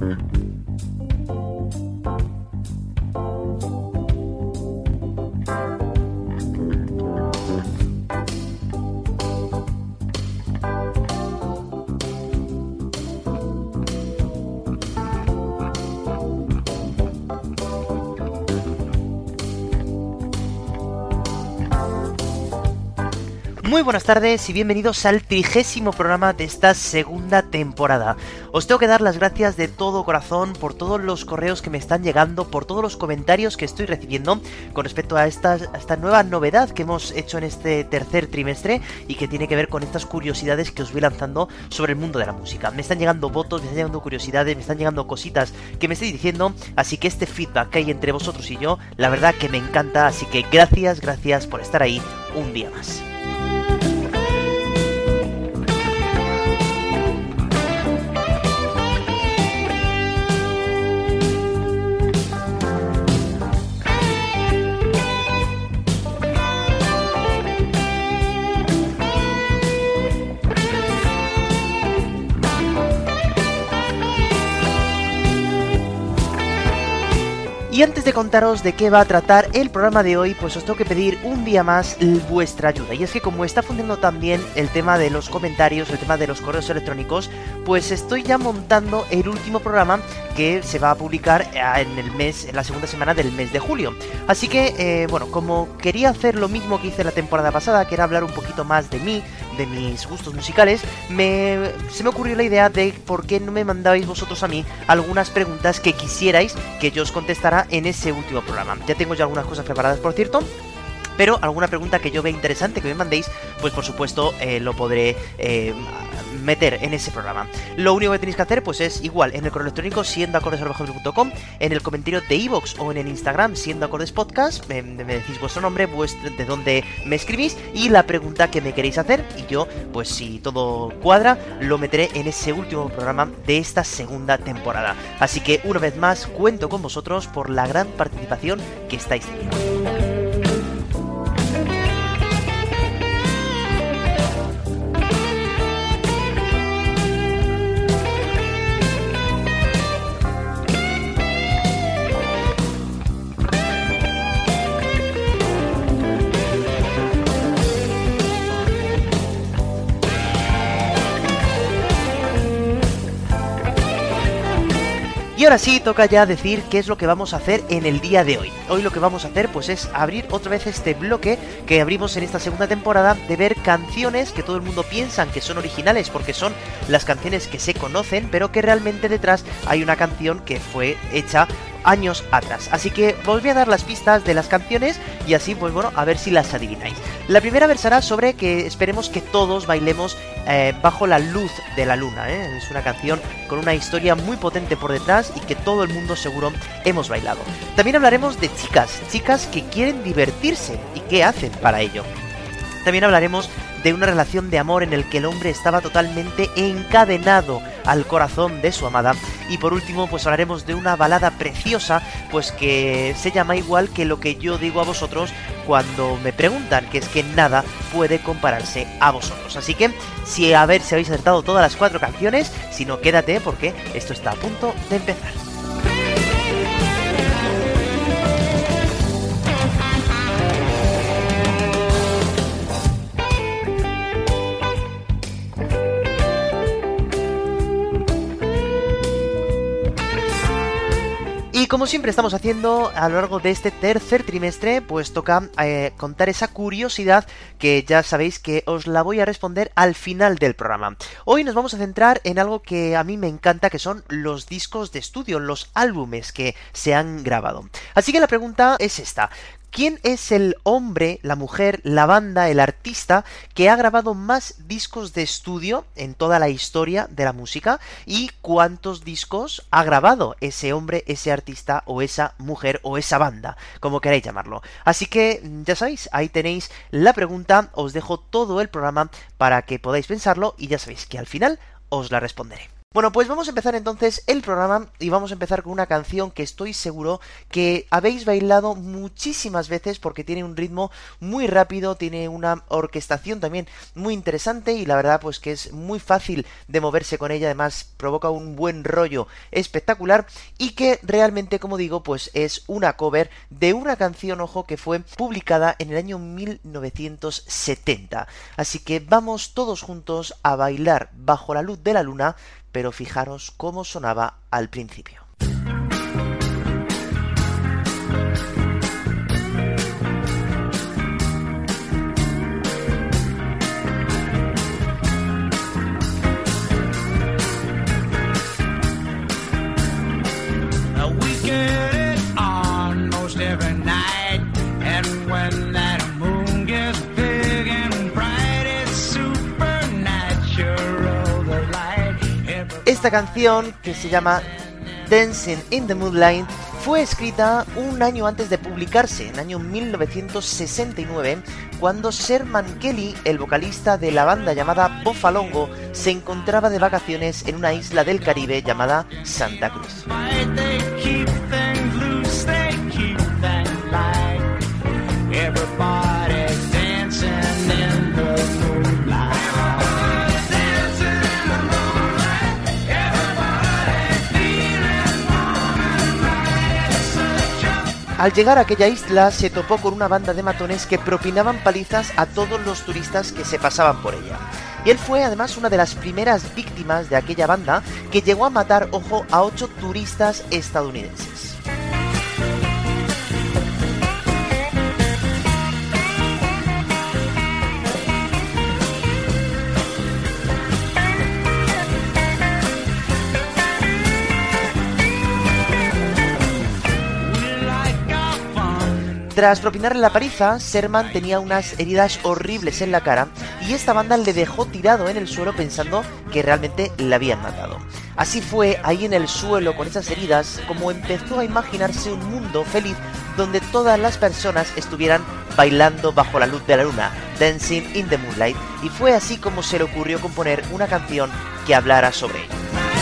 Mm-hmm. Muy buenas tardes y bienvenidos al trigésimo programa de esta segunda temporada. Os tengo que dar las gracias de todo corazón por todos los correos que me están llegando, por todos los comentarios que estoy recibiendo con respecto a esta, nueva novedad que hemos hecho en este tercer trimestre y que tiene que ver con estas curiosidades que os voy lanzando sobre el mundo de la música. Me están llegando votos, me están llegando curiosidades, me están llegando cositas que me estoy diciendo, así que este feedback que hay entre vosotros y yo, la verdad que me encanta, así que gracias, gracias por estar ahí un día más. Y antes de contaros de qué va a tratar el programa de hoy, pues os tengo que pedir un día más vuestra ayuda. Y es que como está funcionando también el tema de los comentarios, el tema de los correos electrónicos, pues estoy ya montando el último programa que se va a publicar eh, en el mes, en la segunda semana del mes de julio. Así que, eh, bueno, como quería hacer lo mismo que hice la temporada pasada, que era hablar un poquito más de mí, de mis gustos musicales, me, se me ocurrió la idea de por qué no me mandabais vosotros a mí algunas preguntas que quisierais que yo os contestara en ese último programa. Ya tengo ya algunas cosas preparadas, por cierto, pero alguna pregunta que yo vea interesante que me mandéis, pues por supuesto eh, lo podré eh, meter en ese programa. Lo único que tenéis que hacer pues es igual en el correo electrónico siendo en el comentario de iVoox o en el Instagram siendo acordes podcast, me, decís vuestro nombre, vuestro, de dónde me escribís y la pregunta que me queréis hacer y yo pues si todo cuadra lo meteré en ese último programa de esta segunda temporada. Así que una vez más cuento con vosotros por la gran participación que estáis teniendo. Ahora sí, toca ya decir qué es lo que vamos a hacer en el día de hoy. Hoy lo que vamos a hacer pues es abrir otra vez este bloque que abrimos en esta segunda temporada de ver canciones que todo el mundo piensa que son originales porque son las canciones que se conocen, pero que realmente detrás hay una canción que fue hecha años atrás. Así que os voy a dar las pistas de las canciones y así, pues bueno, a ver si las adivináis. La primera versará sobre que esperemos que todos bailemos eh, bajo la luz de la luna. ¿eh? Es una canción con una historia muy potente por detrás y que todo el mundo seguro hemos bailado. También hablaremos de chicas, chicas que quieren divertirse y qué hacen para ello. También hablaremos de una relación de amor en el que el hombre estaba totalmente encadenado al corazón de su amada. Y por último, pues hablaremos de una balada preciosa, pues que se llama igual que lo que yo digo a vosotros cuando me preguntan, que es que nada puede compararse a vosotros. Así que, si a ver si habéis acertado todas las cuatro canciones, si no, quédate porque esto está a punto de empezar. Como siempre estamos haciendo a lo largo de este tercer trimestre, pues toca eh, contar esa curiosidad que ya sabéis que os la voy a responder al final del programa. Hoy nos vamos a centrar en algo que a mí me encanta, que son los discos de estudio, los álbumes que se han grabado. Así que la pregunta es esta. ¿Quién es el hombre, la mujer, la banda, el artista que ha grabado más discos de estudio en toda la historia de la música? ¿Y cuántos discos ha grabado ese hombre, ese artista o esa mujer o esa banda, como queráis llamarlo? Así que ya sabéis, ahí tenéis la pregunta, os dejo todo el programa para que podáis pensarlo y ya sabéis que al final os la responderé. Bueno, pues vamos a empezar entonces el programa y vamos a empezar con una canción que estoy seguro que habéis bailado muchísimas veces porque tiene un ritmo muy rápido, tiene una orquestación también muy interesante y la verdad pues que es muy fácil de moverse con ella, además provoca un buen rollo espectacular y que realmente como digo pues es una cover de una canción, ojo, que fue publicada en el año 1970. Así que vamos todos juntos a bailar bajo la luz de la luna pero fijaros cómo sonaba al principio. Esta canción, que se llama Dancing in the Moonlight, fue escrita un año antes de publicarse, en año 1969, cuando Sherman Kelly, el vocalista de la banda llamada Bofalongo, se encontraba de vacaciones en una isla del Caribe llamada Santa Cruz. Al llegar a aquella isla se topó con una banda de matones que propinaban palizas a todos los turistas que se pasaban por ella. Y él fue además una de las primeras víctimas de aquella banda que llegó a matar, ojo, a ocho turistas estadounidenses. Tras propinarle la pariza, Sherman tenía unas heridas horribles en la cara y esta banda le dejó tirado en el suelo pensando que realmente le habían matado. Así fue ahí en el suelo con esas heridas como empezó a imaginarse un mundo feliz donde todas las personas estuvieran bailando bajo la luz de la luna, Dancing in the Moonlight, y fue así como se le ocurrió componer una canción que hablara sobre ello.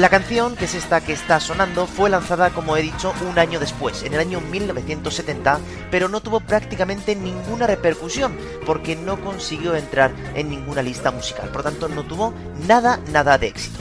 La canción, que es esta que está sonando, fue lanzada, como he dicho, un año después, en el año 1970, pero no tuvo prácticamente ninguna repercusión, porque no consiguió entrar en ninguna lista musical. Por tanto, no tuvo nada, nada de éxito.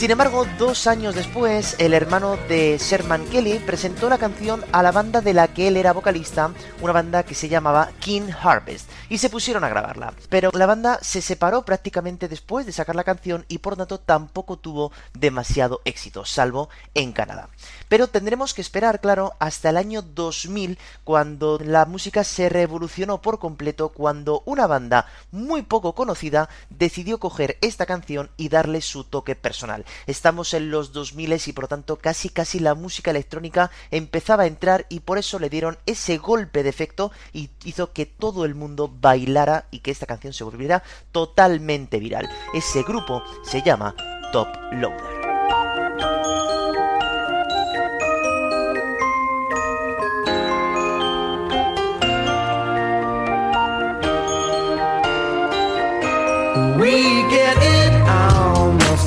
Sin embargo, dos años después, el hermano de Sherman Kelly presentó la canción a la banda de la que él era vocalista, una banda que se llamaba King Harvest, y se pusieron a grabarla. Pero la banda se separó prácticamente después de sacar la canción y por tanto tampoco tuvo demasiado éxito, salvo en Canadá. Pero tendremos que esperar, claro, hasta el año 2000, cuando la música se revolucionó por completo, cuando una banda muy poco conocida decidió coger esta canción y darle su toque personal. Estamos en los 2000 y por tanto casi casi la música electrónica empezaba a entrar y por eso le dieron ese golpe de efecto y hizo que todo el mundo bailara y que esta canción se volviera totalmente viral. Ese grupo se llama Top Loader.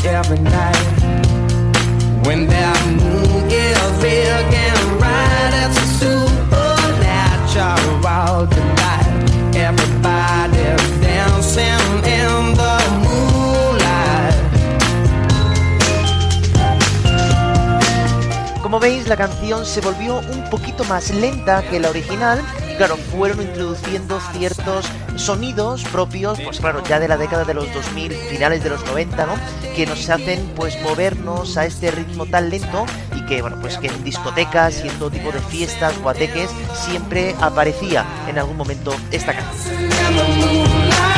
every night. When there are la canción se volvió un poquito más lenta que la original. Claro, fueron introduciendo ciertos sonidos propios, pues claro, ya de la década de los 2000, finales de los 90, ¿no? Que nos hacen pues movernos a este ritmo tan lento y que, bueno, pues que en discotecas y en todo tipo de fiestas, guateques, siempre aparecía en algún momento esta canción.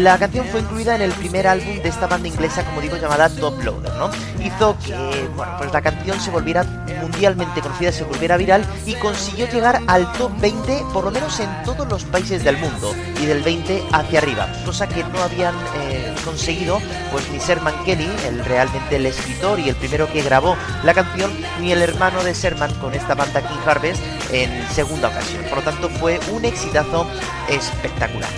La canción fue incluida en el primer álbum de esta banda inglesa, como digo, llamada Top Loader, ¿no? Hizo que, bueno, pues la canción se volviera mundialmente conocida, se volviera viral y consiguió llegar al top 20, por lo menos en todos los países del mundo, y del 20 hacia arriba, cosa que no habían eh, conseguido, pues ni Serman Kelly, el realmente el escritor y el primero que grabó la canción, ni el hermano de Serman con esta banda King Harvest en segunda ocasión. Por lo tanto, fue un exitazo espectacular.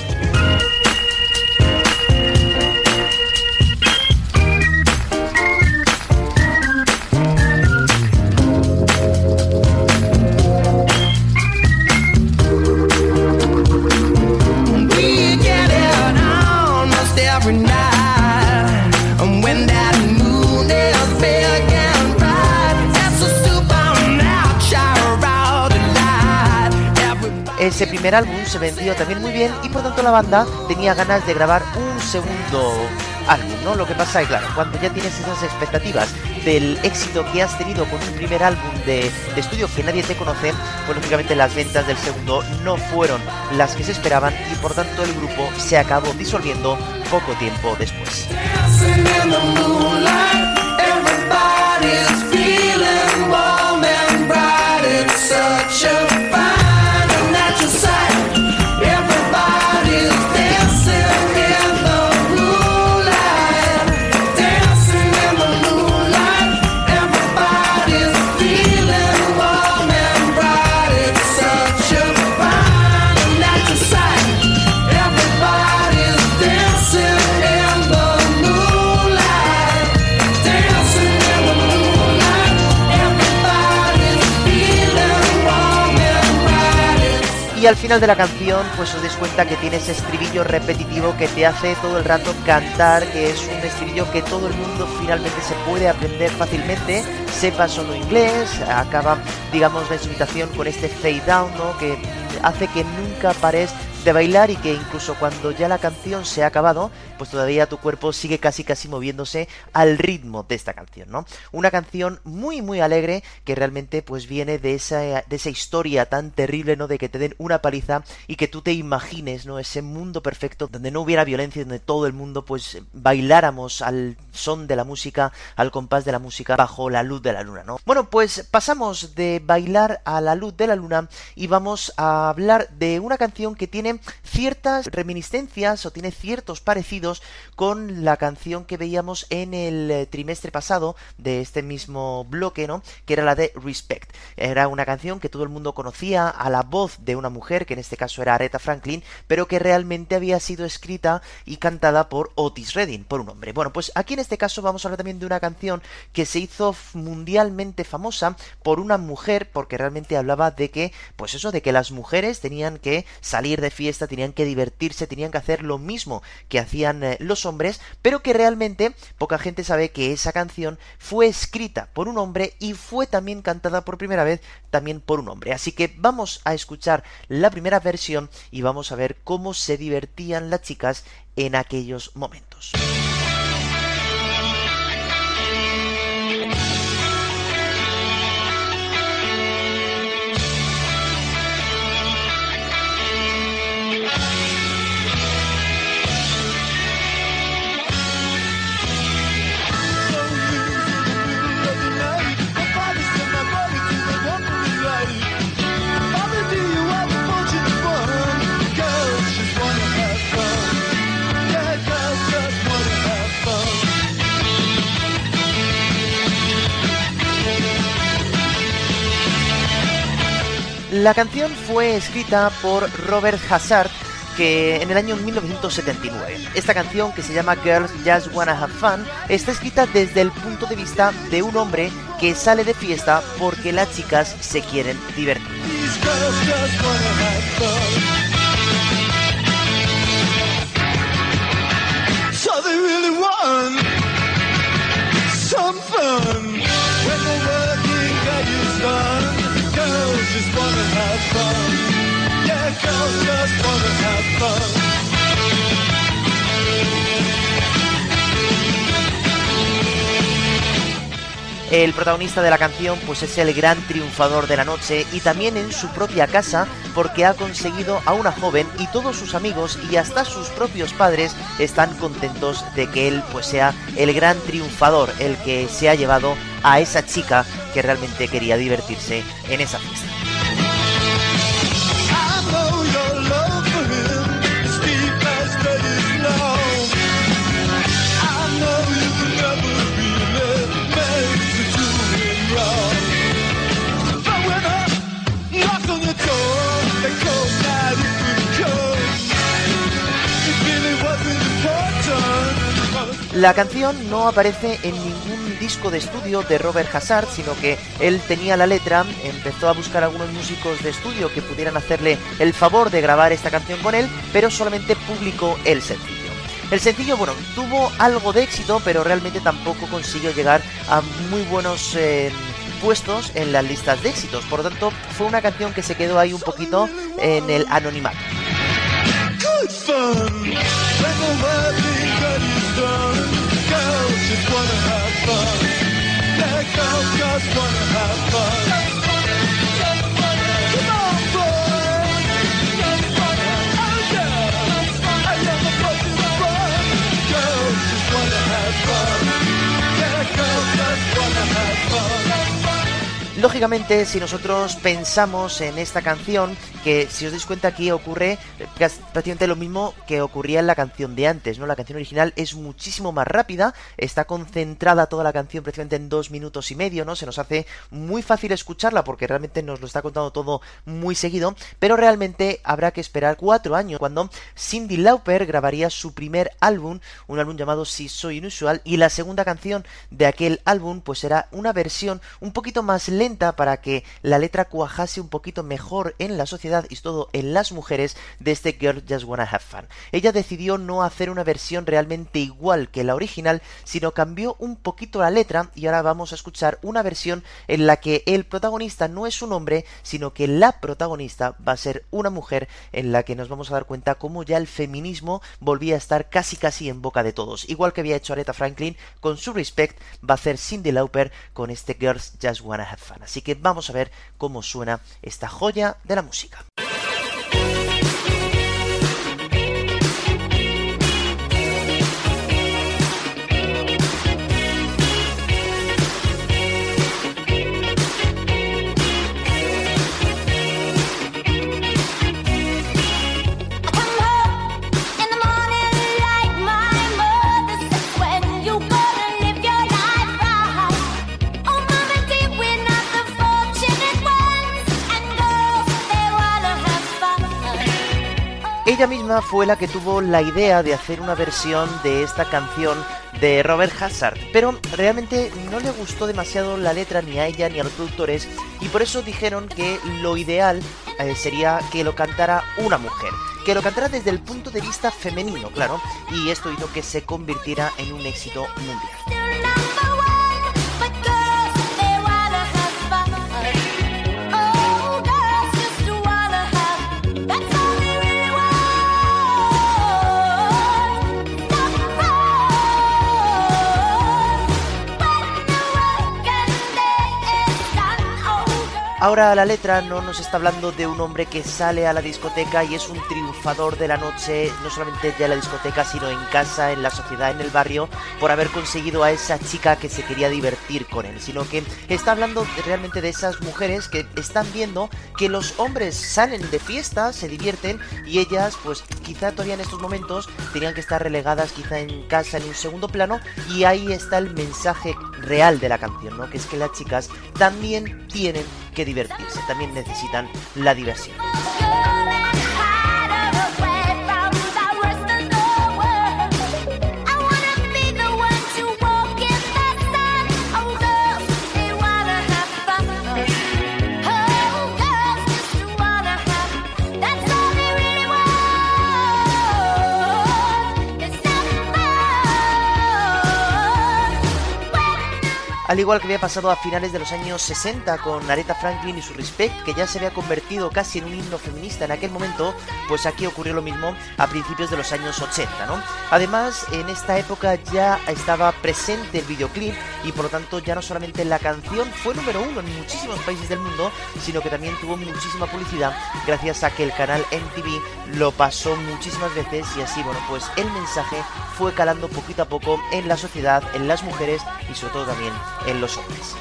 Primer álbum se vendió también muy bien y por tanto la banda tenía ganas de grabar un segundo álbum, ¿no? Lo que pasa es, claro, cuando ya tienes esas expectativas del éxito que has tenido con un primer álbum de, estudio que nadie te conoce, pues lógicamente las ventas del segundo no fueron las que se esperaban y por tanto el grupo se acabó disolviendo poco tiempo después. Al final de la canción, pues os dais cuenta que tiene ese estribillo repetitivo que te hace todo el rato cantar, que es un estribillo que todo el mundo finalmente se puede aprender fácilmente, sepa solo inglés, acaba, digamos, la instrumentación con este fade down, ¿no? Que hace que nunca pares de bailar y que incluso cuando ya la canción se ha acabado, pues todavía tu cuerpo sigue casi casi moviéndose al ritmo de esta canción, ¿no? Una canción muy muy alegre que realmente pues viene de esa, de esa historia tan terrible, ¿no? De que te den una paliza y que tú te imagines, ¿no? Ese mundo perfecto donde no hubiera violencia, donde todo el mundo pues bailáramos al son de la música, al compás de la música, bajo la luz de la luna, ¿no? Bueno, pues pasamos de bailar a la luz de la luna y vamos a hablar de una canción que tiene ciertas reminiscencias o tiene ciertos parecidos con la canción que veíamos en el eh, trimestre pasado de este mismo bloque, ¿no? Que era la de Respect. Era una canción que todo el mundo conocía a la voz de una mujer, que en este caso era Aretha Franklin, pero que realmente había sido escrita y cantada por Otis Redding, por un hombre. Bueno, pues aquí en este caso vamos a hablar también de una canción que se hizo mundialmente famosa por una mujer, porque realmente hablaba de que, pues eso, de que las mujeres tenían que salir de tenían que divertirse, tenían que hacer lo mismo que hacían eh, los hombres, pero que realmente poca gente sabe que esa canción fue escrita por un hombre y fue también cantada por primera vez también por un hombre. Así que vamos a escuchar la primera versión y vamos a ver cómo se divertían las chicas en aquellos momentos. La canción fue escrita por Robert Hazard que en el año 1979. Esta canción, que se llama Girls Just Wanna Have Fun, está escrita desde el punto de vista de un hombre que sale de fiesta porque las chicas se quieren divertir. El protagonista de la canción pues es el gran triunfador de la noche y también en su propia casa porque ha conseguido a una joven y todos sus amigos y hasta sus propios padres están contentos de que él pues sea el gran triunfador, el que se ha llevado a esa chica que realmente quería divertirse en esa fiesta. La canción no aparece en ningún disco de estudio de Robert Hazard, sino que él tenía la letra, empezó a buscar algunos músicos de estudio que pudieran hacerle el favor de grabar esta canción con él, pero solamente publicó el sencillo. El sencillo, bueno, tuvo algo de éxito, pero realmente tampoco consiguió llegar a muy buenos eh, puestos en las listas de éxitos. Por lo tanto, fue una canción que se quedó ahí un poquito en el anonimato. fun. When the world thinks that is done, girls just wanna have fun. Yeah, girls just wanna have fun. Lógicamente, si nosotros pensamos en esta canción, que si os dais cuenta aquí ocurre prácticamente lo mismo que ocurría en la canción de antes, ¿no? La canción original es muchísimo más rápida, está concentrada toda la canción prácticamente en dos minutos y medio, ¿no? Se nos hace muy fácil escucharla porque realmente nos lo está contando todo muy seguido, pero realmente habrá que esperar cuatro años cuando Cindy Lauper grabaría su primer álbum, un álbum llamado Si Soy Inusual, y la segunda canción de aquel álbum pues era una versión un poquito más lenta para que la letra cuajase un poquito mejor en la sociedad y todo en las mujeres de este Girl Just Wanna Have Fun. Ella decidió no hacer una versión realmente igual que la original, sino cambió un poquito la letra y ahora vamos a escuchar una versión en la que el protagonista no es un hombre, sino que la protagonista va a ser una mujer en la que nos vamos a dar cuenta cómo ya el feminismo volvía a estar casi casi en boca de todos. Igual que había hecho Aretha Franklin con su Respect, va a hacer Cindy Lauper con este Girls Just Wanna Have Fun. Así que vamos a ver cómo suena esta joya de la música. Ella misma fue la que tuvo la idea de hacer una versión de esta canción de Robert Hazard, pero realmente no le gustó demasiado la letra ni a ella ni a los productores y por eso dijeron que lo ideal eh, sería que lo cantara una mujer, que lo cantara desde el punto de vista femenino, claro, y esto hizo que se convirtiera en un éxito mundial. Ahora la letra no nos está hablando de un hombre que sale a la discoteca y es un triunfador de la noche, no solamente ya en la discoteca, sino en casa, en la sociedad, en el barrio, por haber conseguido a esa chica que se quería divertir con él, sino que está hablando realmente de esas mujeres que están viendo que los hombres salen de fiesta, se divierten y ellas, pues quizá todavía en estos momentos tenían que estar relegadas quizá en casa en un segundo plano y ahí está el mensaje real de la canción, ¿no? Que es que las chicas también tienen que también necesitan la diversión. Al igual que había pasado a finales de los años 60 con Aretha Franklin y su Respect, que ya se había convertido casi en un himno feminista en aquel momento, pues aquí ocurrió lo mismo a principios de los años 80, ¿no? Además, en esta época ya estaba presente el videoclip y por lo tanto ya no solamente la canción fue número uno en muchísimos países del mundo, sino que también tuvo muchísima publicidad gracias a que el canal MTV lo pasó muchísimas veces y así, bueno, pues el mensaje fue calando poquito a poco en la sociedad, en las mujeres y sobre todo también en los hombres.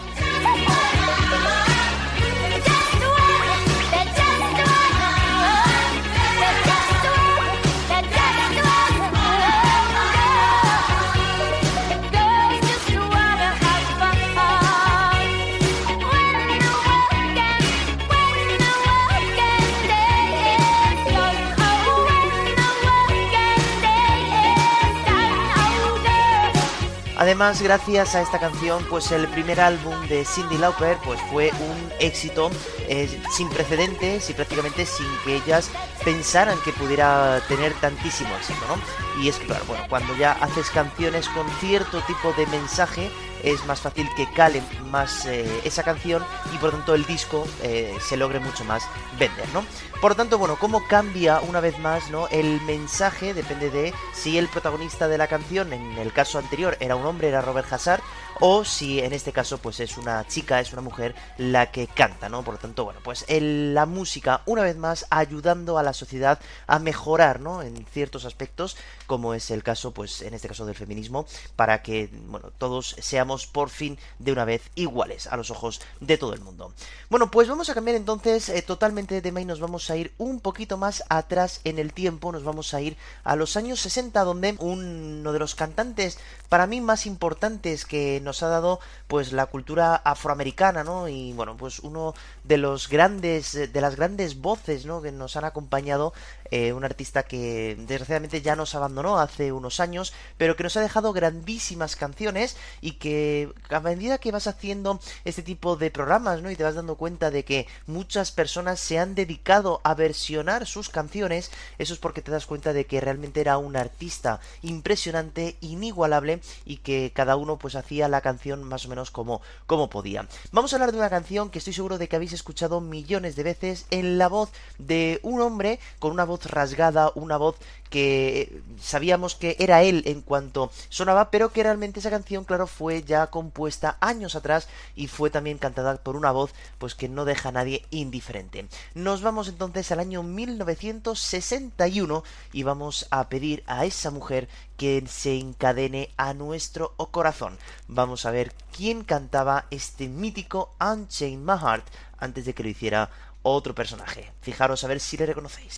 Además, gracias a esta canción, pues el primer álbum de Cindy Lauper pues fue un éxito eh, sin precedentes y prácticamente sin que ellas pensaran que pudiera tener tantísimo éxito, ¿no? Y es que, claro, bueno, cuando ya haces canciones con cierto tipo de mensaje, es más fácil que cale más eh, esa canción y por lo tanto el disco eh, se logre mucho más vender, ¿no? Por lo tanto, bueno, cómo cambia una vez más, ¿no? El mensaje depende de si el protagonista de la canción, en el caso anterior, era un hombre, era Robert Hazard, o si en este caso pues es una chica, es una mujer la que canta, ¿no? Por lo tanto, bueno, pues la música una vez más ayudando a la sociedad a mejorar, ¿no? En ciertos aspectos, como es el caso pues en este caso del feminismo, para que, bueno, todos seamos por fin de una vez iguales a los ojos de todo el mundo. Bueno, pues vamos a cambiar entonces eh, totalmente de tema y nos vamos a ir un poquito más atrás en el tiempo, nos vamos a ir a los años 60 donde uno de los cantantes para mí más importantes que nos ha dado pues la cultura afroamericana, ¿no? Y bueno, pues uno de los grandes, de las grandes voces, ¿no? Que nos han acompañado, eh, un artista que desgraciadamente ya nos abandonó hace unos años, pero que nos ha dejado grandísimas canciones y que a medida que vas haciendo este tipo de programas, ¿no? Y te vas dando cuenta de que muchas personas se han dedicado a versionar sus canciones, eso es porque te das cuenta de que realmente era un artista impresionante, inigualable y que cada uno pues hacía la canción más o menos como, como podía. Vamos a hablar de una canción que estoy seguro de que habéis escuchado millones de veces en la voz de un hombre con una voz rasgada, una voz que sabíamos que era él en cuanto sonaba, pero que realmente esa canción, claro, fue ya compuesta años atrás y fue también cantada por una voz pues que no deja a nadie indiferente. Nos vamos entonces al año 1961 y vamos a pedir a esa mujer que se encadene a nuestro corazón. Vamos a ver quién cantaba este mítico Unchained My Heart antes de que lo hiciera otro personaje. Fijaros a ver si le reconocéis.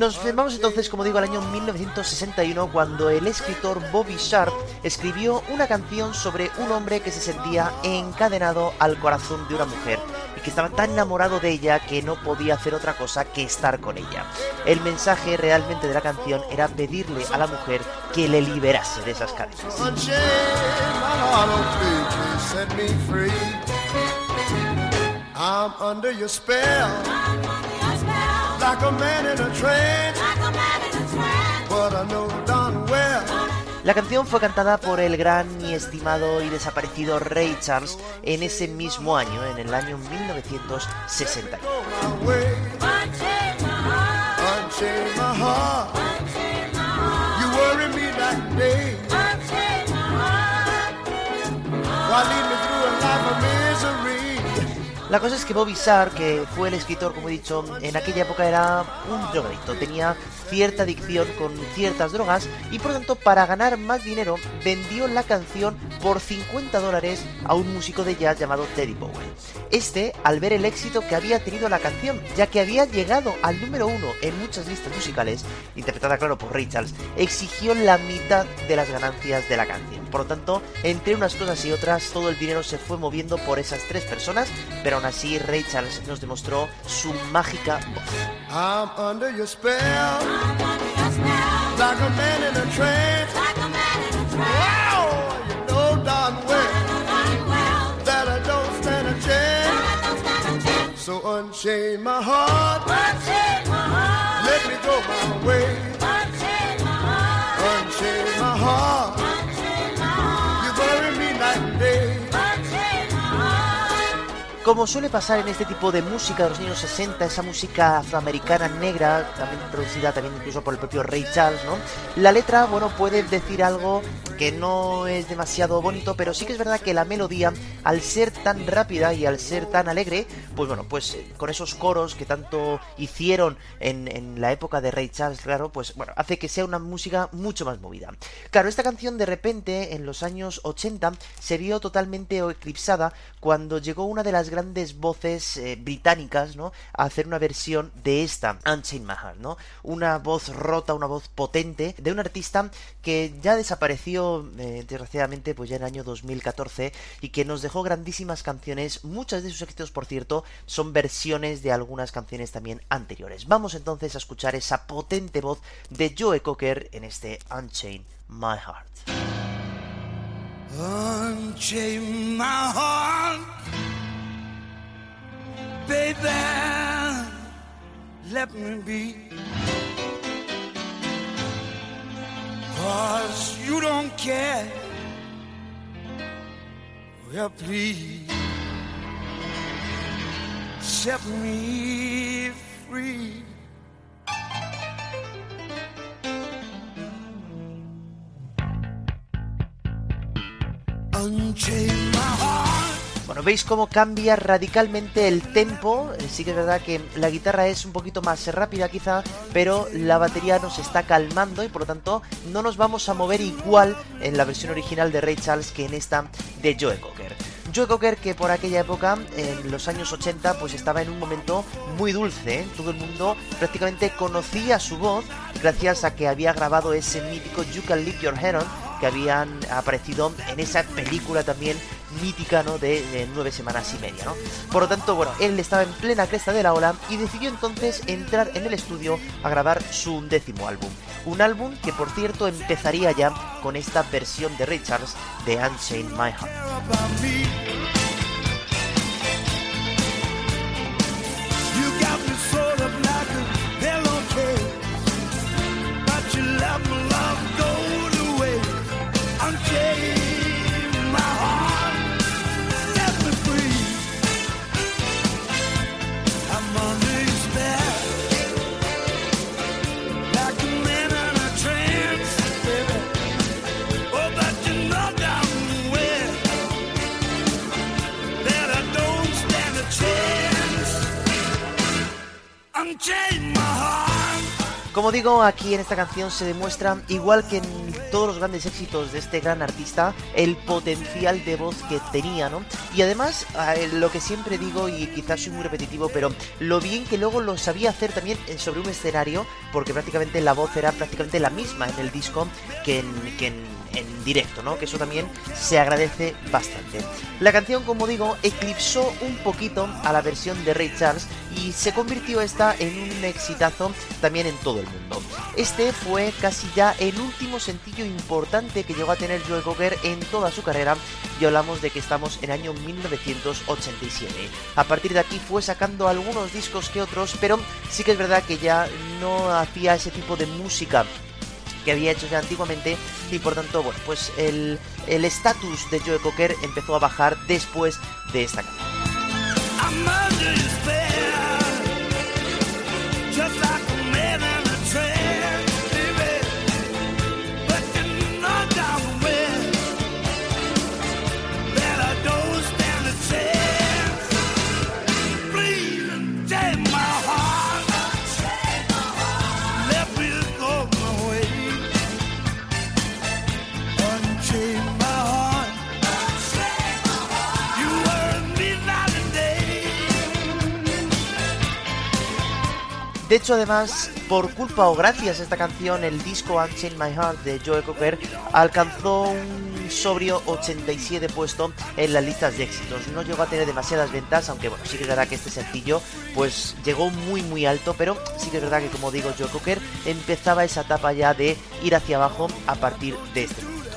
Nos vamos entonces, como digo, al año 1961 cuando el escritor Bobby Sharp escribió una canción sobre un hombre que se sentía encadenado al corazón de una mujer y que estaba tan enamorado de ella que no podía hacer otra cosa que estar con ella. El mensaje realmente de la canción era pedirle a la mujer que le liberase de esas cadenas. La canción fue cantada por el gran y estimado y desaparecido Ray Charles en ese mismo año, en el año 1960. La cosa es que Bobby Sarr, que fue el escritor, como he dicho, en aquella época era un drogadicto, tenía cierta adicción con ciertas drogas y por lo tanto para ganar más dinero vendió la canción por 50 dólares a un músico de jazz llamado Teddy Bowen. Este al ver el éxito que había tenido la canción, ya que había llegado al número uno en muchas listas musicales, interpretada claro por Ray Charles, exigió la mitad de las ganancias de la canción. Por lo tanto, entre unas cosas y otras, todo el dinero se fue moviendo por esas tres personas, pero aún así Ray Charles nos demostró su mágica voz. I'm under your spell, I'm under your spell. Like a man in a trance. Like a man in a trance. Wow, you know darn well, well that I don't stand a chance. So unchain my heart, unchain my heart. Let me go my way, Como suele pasar en este tipo de música de los años 60, esa música afroamericana negra, también producida también incluso por el propio Ray Charles, ¿no? La letra, bueno, puede decir algo que no es demasiado bonito, pero sí que es verdad que la melodía, al ser tan rápida y al ser tan alegre, pues bueno, pues eh, con esos coros que tanto hicieron en, en la época de Ray Charles, claro, pues bueno, hace que sea una música mucho más movida. Claro, esta canción de repente, en los años 80, se vio totalmente eclipsada cuando llegó una de las grandes voces eh, británicas, ¿no? A hacer una versión de esta, Unchained My Heart, ¿no? Una voz rota, una voz potente de un artista que ya desapareció, eh, desgraciadamente, pues ya en el año 2014 y que nos dejó grandísimas canciones. Muchas de sus éxitos, por cierto, son versiones de algunas canciones también anteriores. Vamos entonces a escuchar esa potente voz de Joe Cocker en este Unchained My Heart. Unchain my heart, baby. Let me be. Cause you don't care. Well, please set me free. Veis cómo cambia radicalmente el tempo. Eh, sí que es verdad que la guitarra es un poquito más rápida quizá, pero la batería nos está calmando y por lo tanto no nos vamos a mover igual en la versión original de Ray Charles que en esta de Joe Cocker. Joe Cocker que por aquella época, en los años 80, pues estaba en un momento muy dulce. ¿eh? Todo el mundo prácticamente conocía su voz gracias a que había grabado ese mítico You Can Leave Your Head On que habían aparecido en esa película también mítica, ¿no? De, nueve semanas y media, ¿no? Por lo tanto, bueno, él estaba en plena cresta de la ola y decidió entonces entrar en el estudio a grabar su undécimo álbum. Un álbum que, por cierto, empezaría ya con esta versión de Richards de Unchained My Heart. Como digo, aquí en esta canción se demuestra, igual que en todos los grandes éxitos de este gran artista, el potencial de voz que tenía, ¿no? Y además, lo que siempre digo, y quizás soy muy repetitivo, pero lo bien que luego lo sabía hacer también sobre un escenario, porque prácticamente la voz era prácticamente la misma en el disco que en, que en en directo, ¿no? Que eso también se agradece bastante. La canción, como digo, eclipsó un poquito a la versión de Ray Charles y se convirtió esta en un exitazo también en todo el mundo. Este fue casi ya el último sencillo importante que llegó a tener Joe Cocker en toda su carrera y hablamos de que estamos en año 1987. A partir de aquí fue sacando algunos discos que otros, pero sí que es verdad que ya no hacía ese tipo de música que había hecho ya antiguamente y por tanto, bueno, pues el estatus de Joe Cocker empezó a bajar después de esta canción. De hecho, además, por culpa o gracias a esta canción, el disco Unchained My Heart de Joe Cocker alcanzó un sobrio 87 puesto en las listas de éxitos. No llegó a tener demasiadas ventas, aunque bueno, sí que es verdad que este sencillo pues llegó muy muy alto, pero sí que es verdad que como digo Joe Cocker empezaba esa etapa ya de ir hacia abajo a partir de este momento.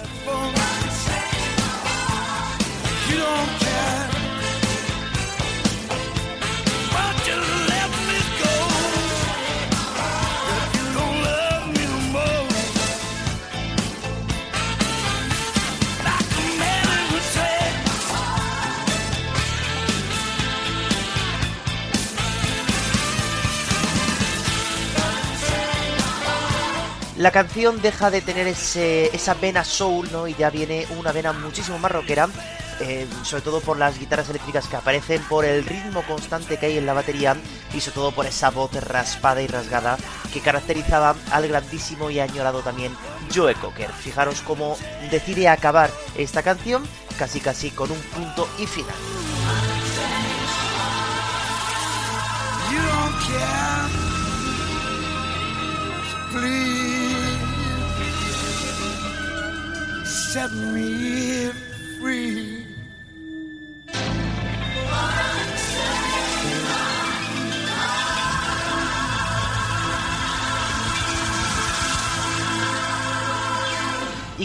La canción deja de tener ese, esa vena soul, ¿no? Y ya viene una vena muchísimo más rockera, eh, sobre todo por las guitarras eléctricas que aparecen, por el ritmo constante que hay en la batería y sobre todo por esa voz raspada y rasgada que caracterizaba al grandísimo y añorado también Joe Cocker. Fijaros cómo decide acabar esta canción casi casi con un punto y final. Set me free.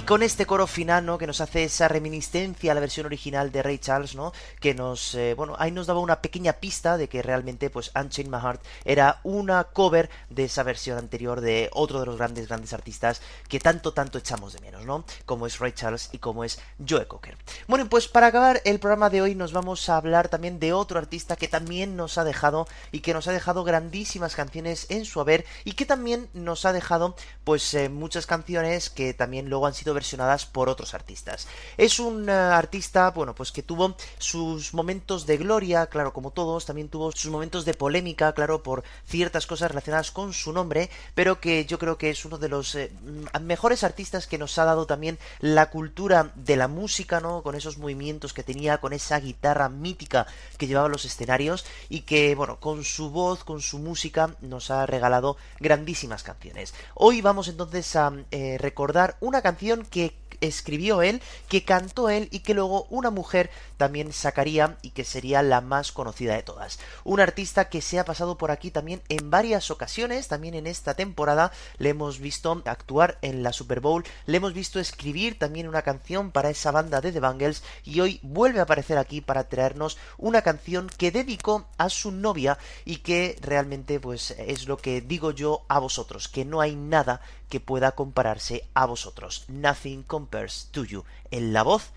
Con este coro final, ¿no? Que nos hace esa reminiscencia a la versión original de Ray Charles, ¿no? Que nos, eh, bueno, ahí nos daba una pequeña pista de que realmente, pues, Unchained My Heart era una cover de esa versión anterior de otro de los grandes, grandes artistas que tanto, tanto echamos de menos, ¿no? Como es Ray Charles y como es Joe Cocker. Bueno, pues para acabar el programa de hoy nos vamos a hablar también de otro artista que también nos ha dejado y que nos ha dejado grandísimas canciones en su haber y que también nos ha dejado, pues, eh, muchas canciones que también luego han sido versionadas por otros artistas. Es un eh, artista, bueno, pues que tuvo sus momentos de gloria, claro, como todos, también tuvo sus momentos de polémica, claro, por ciertas cosas relacionadas con su nombre, pero que yo creo que es uno de los eh, mejores artistas que nos ha dado también la cultura de la música, ¿no? Con esos movimientos que tenía, con esa guitarra mítica que llevaba los escenarios y que, bueno, con su voz, con su música, nos ha regalado grandísimas canciones. Hoy vamos entonces a eh, recordar una canción que escribió él, que cantó él y que luego una mujer también sacaría y que sería la más conocida de todas. Un artista que se ha pasado por aquí también en varias ocasiones, también en esta temporada le hemos visto actuar en la Super Bowl, le hemos visto escribir también una canción para esa banda de The Bangles y hoy vuelve a aparecer aquí para traernos una canción que dedicó a su novia y que realmente pues es lo que digo yo a vosotros, que no hay nada que pueda compararse a vosotros. Nothing compares to you. En la voz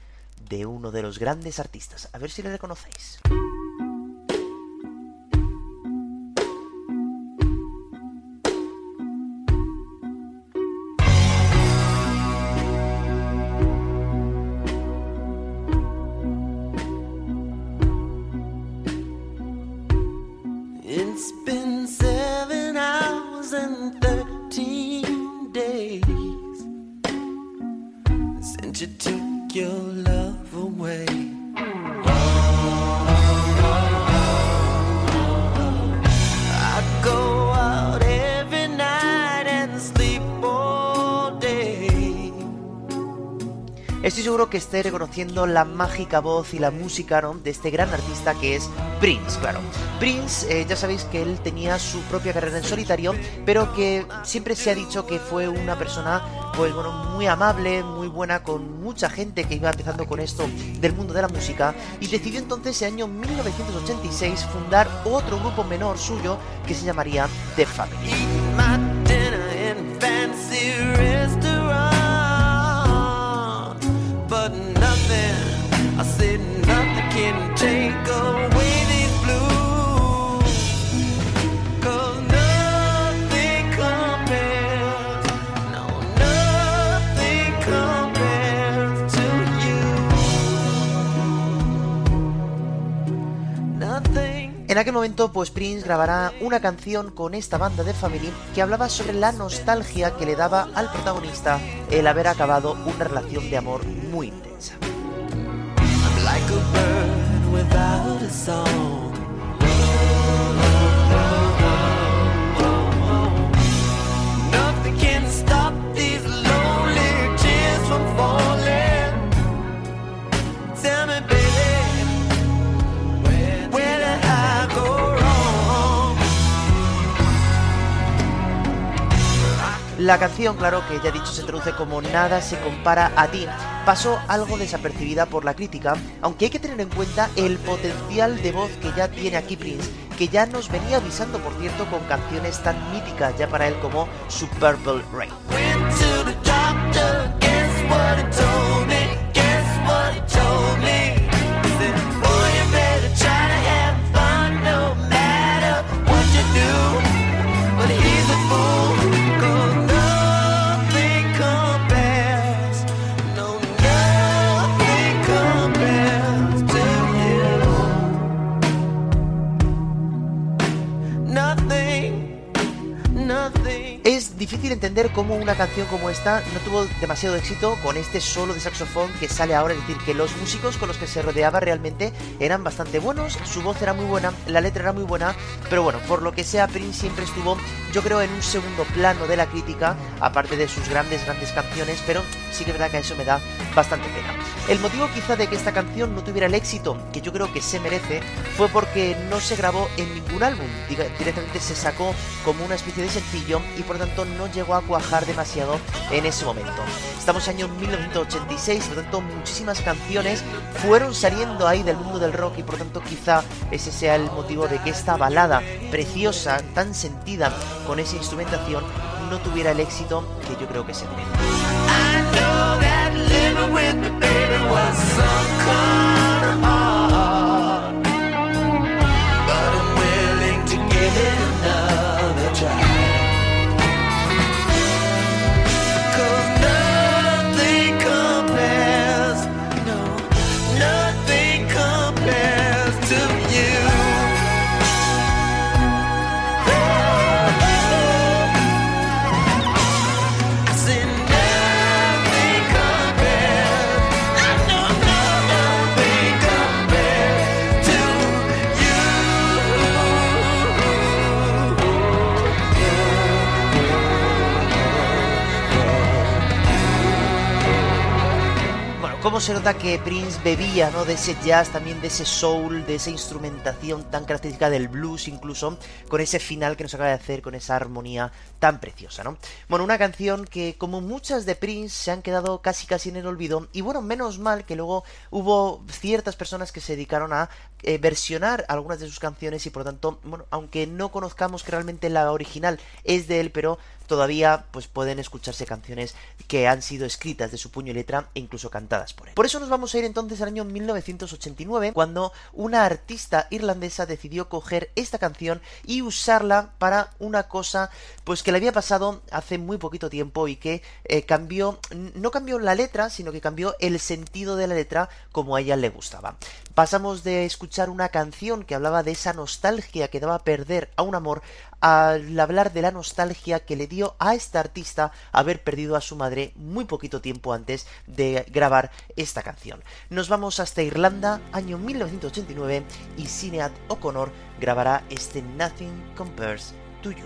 de uno de los grandes artistas. A ver si le reconocéis. Reconociendo la mágica voz y la música de este gran artista que es Prince, claro. Prince, eh, ya sabéis que él tenía su propia carrera en solitario, pero que siempre se ha dicho que fue una persona, pues bueno, muy amable, muy buena con mucha gente que iba empezando con esto del mundo de la música y decidió entonces en el año 1986 fundar otro grupo menor suyo que se llamaría The Family. En aquel momento, pues Prince grabará una canción con esta banda de Family que hablaba sobre la nostalgia que le daba al protagonista el haber acabado una relación de amor muy intensa. La canción, claro, que ya he dicho se traduce como Nada se compara a ti, pasó algo desapercibida por la crítica, aunque hay que tener en cuenta el potencial de voz que ya tiene aquí Prince, que ya nos venía avisando, por cierto, con canciones tan míticas ya para él como su Purple Rain. Difícil entender cómo una canción como esta no tuvo demasiado éxito con este solo de saxofón que sale ahora, es decir, que los músicos con los que se rodeaba realmente eran bastante buenos, su voz era muy buena, la letra era muy buena, pero bueno, por lo que sea, Prince siempre estuvo, yo creo, en un segundo plano de la crítica, aparte de sus grandes, grandes canciones, pero sí que es verdad que eso me da bastante pena. El motivo quizá de que esta canción no tuviera el éxito que yo creo que se merece fue porque no se grabó en ningún álbum, directamente se sacó como una especie de sencillo y por tanto no llegó a cuajar demasiado en ese momento. Estamos en año 1986, por lo tanto muchísimas canciones fueron saliendo ahí del mundo del rock y por tanto quizá ese sea el motivo de que esta balada preciosa, tan sentida con esa instrumentación, no tuviera el éxito que yo creo que se merece. know that living with me, baby, was some kind. Cómo se nota que Prince bebía, ¿no? De ese jazz, también de ese soul, de esa instrumentación tan característica del blues incluso, con ese final que nos acaba de hacer, con esa armonía tan preciosa, ¿no? Bueno, una canción que como muchas de Prince se han quedado casi casi en el olvido, y bueno, menos mal que luego hubo ciertas personas que se dedicaron a eh, versionar algunas de sus canciones y por lo tanto, bueno, aunque no conozcamos que realmente la original es de él, pero todavía pues pueden escucharse canciones que han sido escritas de su puño y letra e incluso cantadas por él. Por eso nos vamos a ir entonces al año 1989 cuando una artista irlandesa decidió coger esta canción y usarla para una cosa pues que le había pasado hace muy poquito tiempo y que eh, cambió no cambió la letra sino que cambió el sentido de la letra como a ella le gustaba. Pasamos de escuchar una canción que hablaba de esa nostalgia que daba a perder a un amor al hablar de la nostalgia que le dio a esta artista haber perdido a su madre muy poquito tiempo antes de grabar esta canción. Nos vamos hasta Irlanda, año 1989, y Sinead O'Connor grabará este Nothing Compares to You.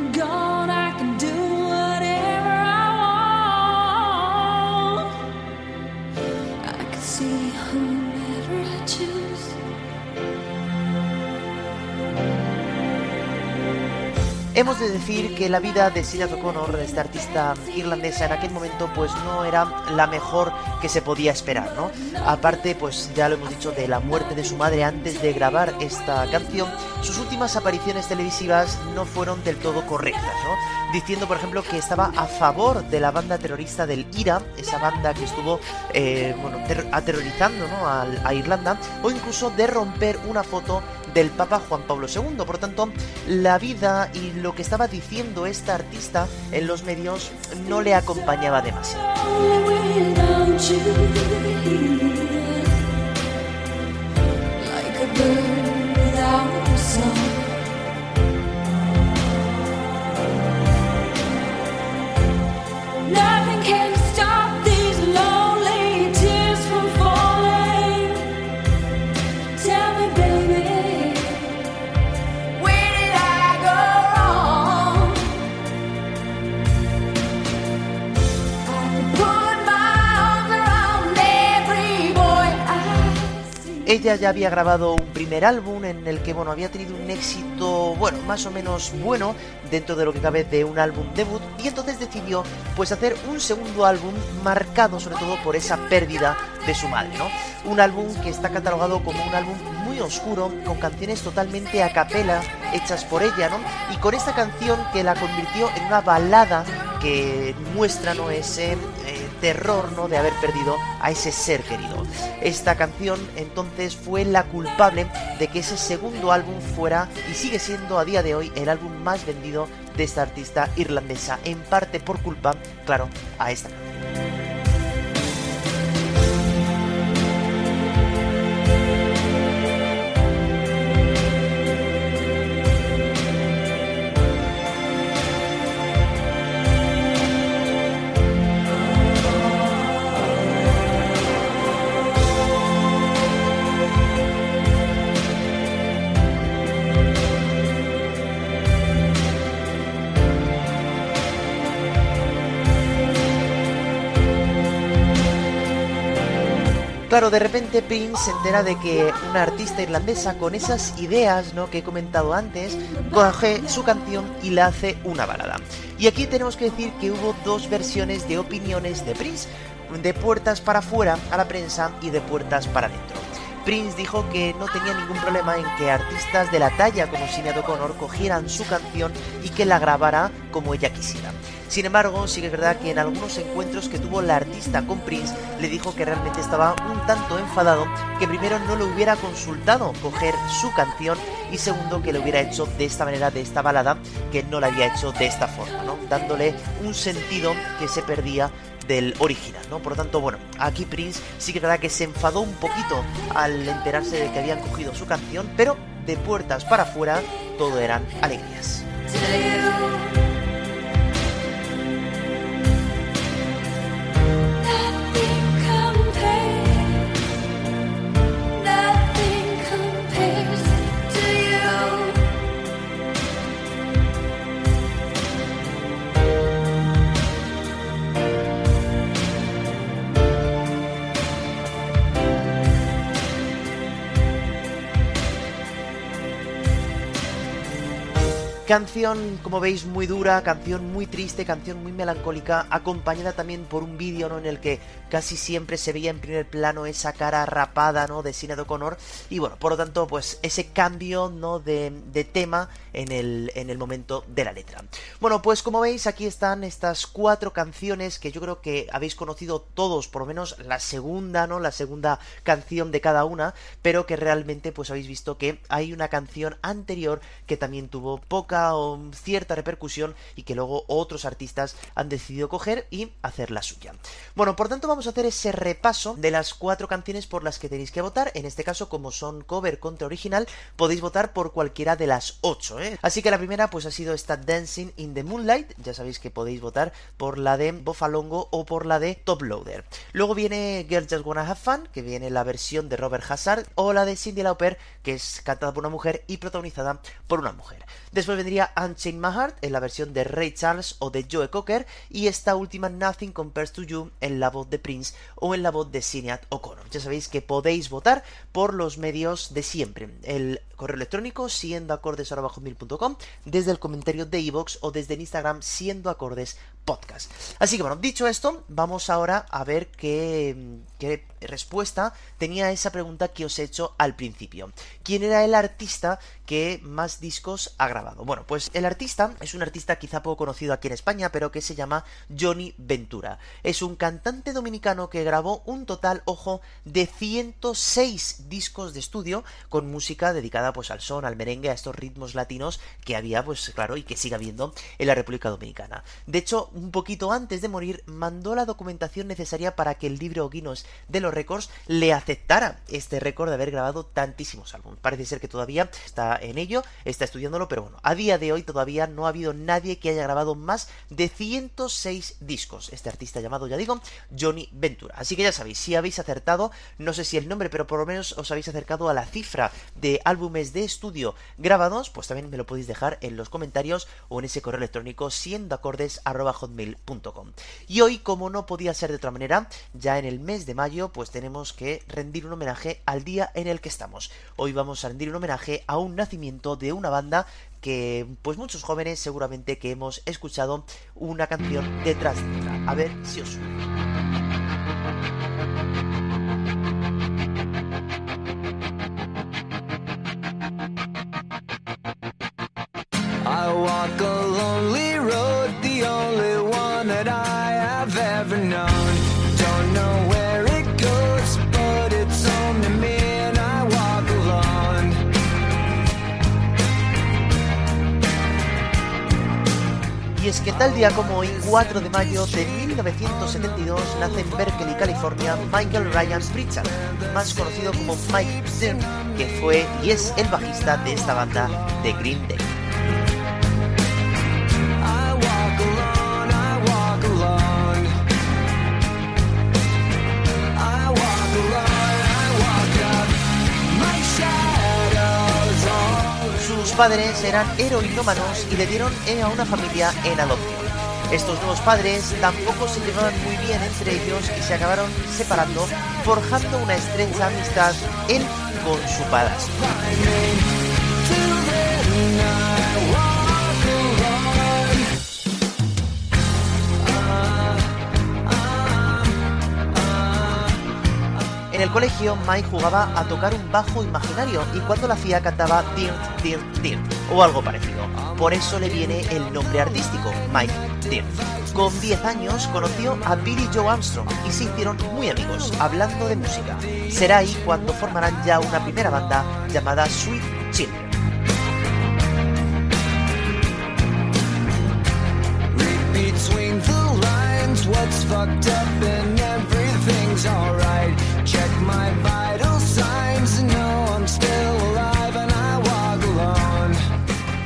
Hemos de decir que la vida de Sinead O'Connor, esta artista irlandesa, en aquel momento pues no era la mejor que se podía esperar, ¿no? Aparte, pues ya lo hemos dicho, de la muerte de su madre antes de grabar esta canción, sus últimas apariciones televisivas no fueron del todo correctas, ¿no? Diciendo, por ejemplo, que estaba a favor de la banda terrorista del IRA, esa banda que estuvo, eh, bueno, aterrorizando, ¿no? A, a Irlanda, o incluso de romper una foto del Papa Juan Pablo II. Por tanto, la vida y lo que estaba diciendo esta artista en los medios no le acompañaba demasiado. Ya había grabado un primer álbum en el que, bueno, había tenido un éxito, bueno, más o menos bueno dentro de lo que cabe de un álbum debut y entonces decidió pues hacer un segundo álbum marcado sobre todo por esa pérdida de su madre, ¿no? Un álbum que está catalogado como un álbum muy oscuro, con canciones totalmente a capela hechas por ella, ¿no? Y con esta canción que la convirtió en una balada que muestra, ¿no? Ese... Terror ¿no? de haber perdido a ese ser querido. Esta canción entonces fue la culpable de que ese segundo álbum fuera y sigue siendo a día de hoy el álbum más vendido de esta artista irlandesa, en parte por culpa, claro, a esta canción. Claro, de repente Prince se entera de que una artista irlandesa con esas ideas ¿no? que he comentado antes coge su canción y la hace una balada. Y aquí tenemos que decir que hubo dos versiones de opiniones de Prince, de puertas para afuera a la prensa y de puertas para adentro. Prince dijo que no tenía ningún problema en que artistas de la talla como Sinead O'Connor cogieran su canción y que la grabara como ella quisiera. Sin embargo, sí que es verdad que en algunos encuentros que tuvo la artista con Prince le dijo que realmente estaba un tanto enfadado, que primero no le hubiera consultado coger su canción y segundo que le hubiera hecho de esta manera, de esta balada, que no la había hecho de esta forma, ¿no? Dándole un sentido que se perdía del original, ¿no? Por lo tanto, bueno, aquí Prince sí que es verdad que se enfadó un poquito al enterarse de que habían cogido su canción, pero de puertas para afuera todo eran alegrías. Canción, como veis, muy dura, canción muy triste, canción muy melancólica, acompañada también por un vídeo ¿no? en el que casi siempre se veía en primer plano esa cara rapada ¿no? de Sinead O'Connor. Y bueno, por lo tanto, pues ese cambio ¿no? de, de tema en el, en el momento de la letra. Bueno, pues como veis, aquí están estas cuatro canciones que yo creo que habéis conocido todos, por lo menos la segunda, ¿no? La segunda canción de cada una, pero que realmente pues habéis visto que hay una canción anterior que también tuvo poca cierta repercusión y que luego otros artistas han decidido coger y hacer la suya. Bueno, por tanto vamos a hacer ese repaso de las cuatro canciones por las que tenéis que votar. En este caso, como son cover contra original, podéis votar por cualquiera de las ocho. ¿eh? Así que la primera pues ha sido esta Dancing in the Moonlight. Ya sabéis que podéis votar por la de Bofalongo o por la de Top Loader. Luego viene Girls Just Wanna Have Fun, que viene la versión de Robert Hazard, o la de Cindy Lauper, que es cantada por una mujer y protagonizada por una mujer. Después vendría My Heart en la versión de Ray Charles o de Joe Cocker y esta última Nothing Compares to You en la voz de Prince o en la voz de Sinead O'Connor. Ya sabéis que podéis votar por los medios de siempre. El correo electrónico siendo acordes desde el comentario de iVoox o desde el Instagram siendo acordes podcast. Así que bueno, dicho esto, vamos ahora a ver qué, qué, respuesta tenía esa pregunta que os he hecho al principio. ¿Quién era el artista que más discos ha grabado? Bueno, pues el artista es un artista quizá poco conocido aquí en España, pero que se llama Johnny Ventura. Es un cantante dominicano que grabó un total, ojo, de 106 discos de estudio con música dedicada pues al son, al merengue, a estos ritmos latinos que había, pues claro, y que sigue habiendo en la República Dominicana. De hecho, un poquito antes de morir, mandó la documentación necesaria para que el libro Guinness de los récords le aceptara este récord de haber grabado tantísimos álbumes. Parece ser que todavía está en ello, está estudiándolo, pero bueno, a día de hoy todavía no ha habido nadie que haya grabado más de 106 discos. Este artista llamado, ya digo, Johnny Ventura. Así que ya sabéis, si habéis acertado, no sé si el nombre, pero por lo menos os habéis acercado a la cifra de álbumes de estudio grabados, pues también me lo podéis dejar en los comentarios o en ese correo electrónico siendo acordes hotmail.com. Y hoy, como no podía ser de otra manera, ya en el mes de mayo, pues tenemos que rendir un homenaje al día en el que estamos. Hoy vamos a rendir un homenaje a un nacimiento de una banda que pues muchos jóvenes seguramente que hemos escuchado una canción detrás de otra. A ver si os suena. Que tal día como hoy, 4 de mayo de 1972, nace en Berkeley, California, Michael Ryan Pritchard, más conocido como Mike Dirnt, que fue y es el bajista de esta banda de Green Day. Padres eran heroinómanos y le dieron a una familia en adopción. Estos nuevos padres tampoco se llevaban muy bien entre ellos y se acabaron separando, forjando una estrecha amistad él con su padrastro. El colegio, Mike jugaba a tocar un bajo imaginario y cuando lo hacía cantaba Dirt, Dirt, Dirt o algo parecido. Por eso le viene el nombre artístico, Mike Dirt. Con 10 años conoció a Billy Joe Armstrong y se hicieron muy amigos, hablando de música. Será ahí cuando formarán ya una primera banda llamada Sweet Children.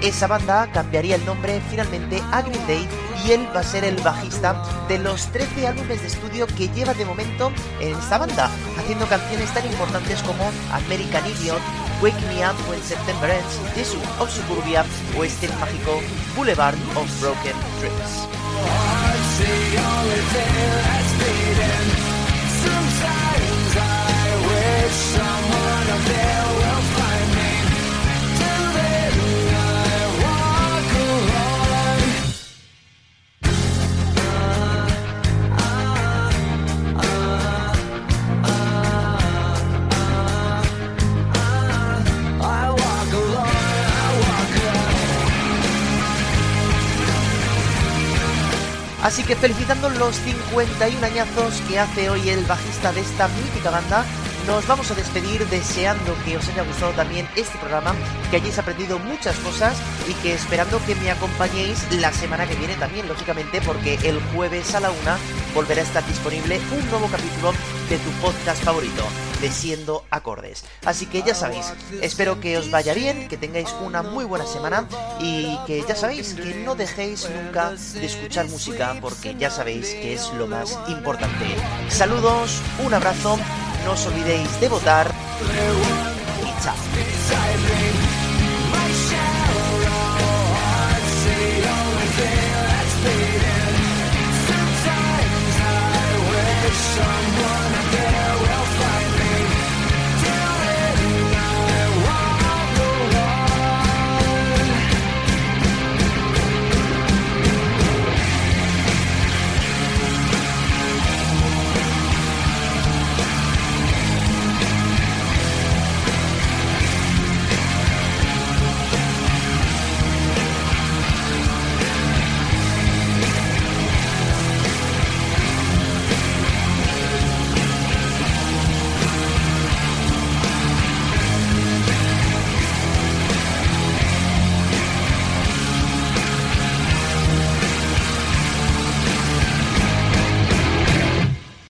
Esa banda cambiaría el nombre finalmente a Green Day y él va a ser el bajista de los 13 álbumes de estudio que lleva de momento en esta banda, haciendo canciones tan importantes como American Idiot, Wake Me Up When September Ends, Jesus of Suburbia o este mágico Boulevard of Broken Dreams. Así que felicitando los 51 añazos que hace hoy el bajista de esta mítica banda, nos vamos a despedir deseando que os haya gustado también este programa, que hayáis aprendido muchas cosas y que esperando que me acompañéis la semana que viene también, lógicamente, porque el jueves a la una volverá a estar disponible un nuevo capítulo de tu podcast favorito de Siendo Acordes. Así que ya sabéis, espero que os vaya bien, que tengáis una muy buena semana y que ya sabéis que no dejéis nunca de escuchar música porque ya sabéis que es lo más importante. Saludos, un abrazo, no os olvidéis de votar y.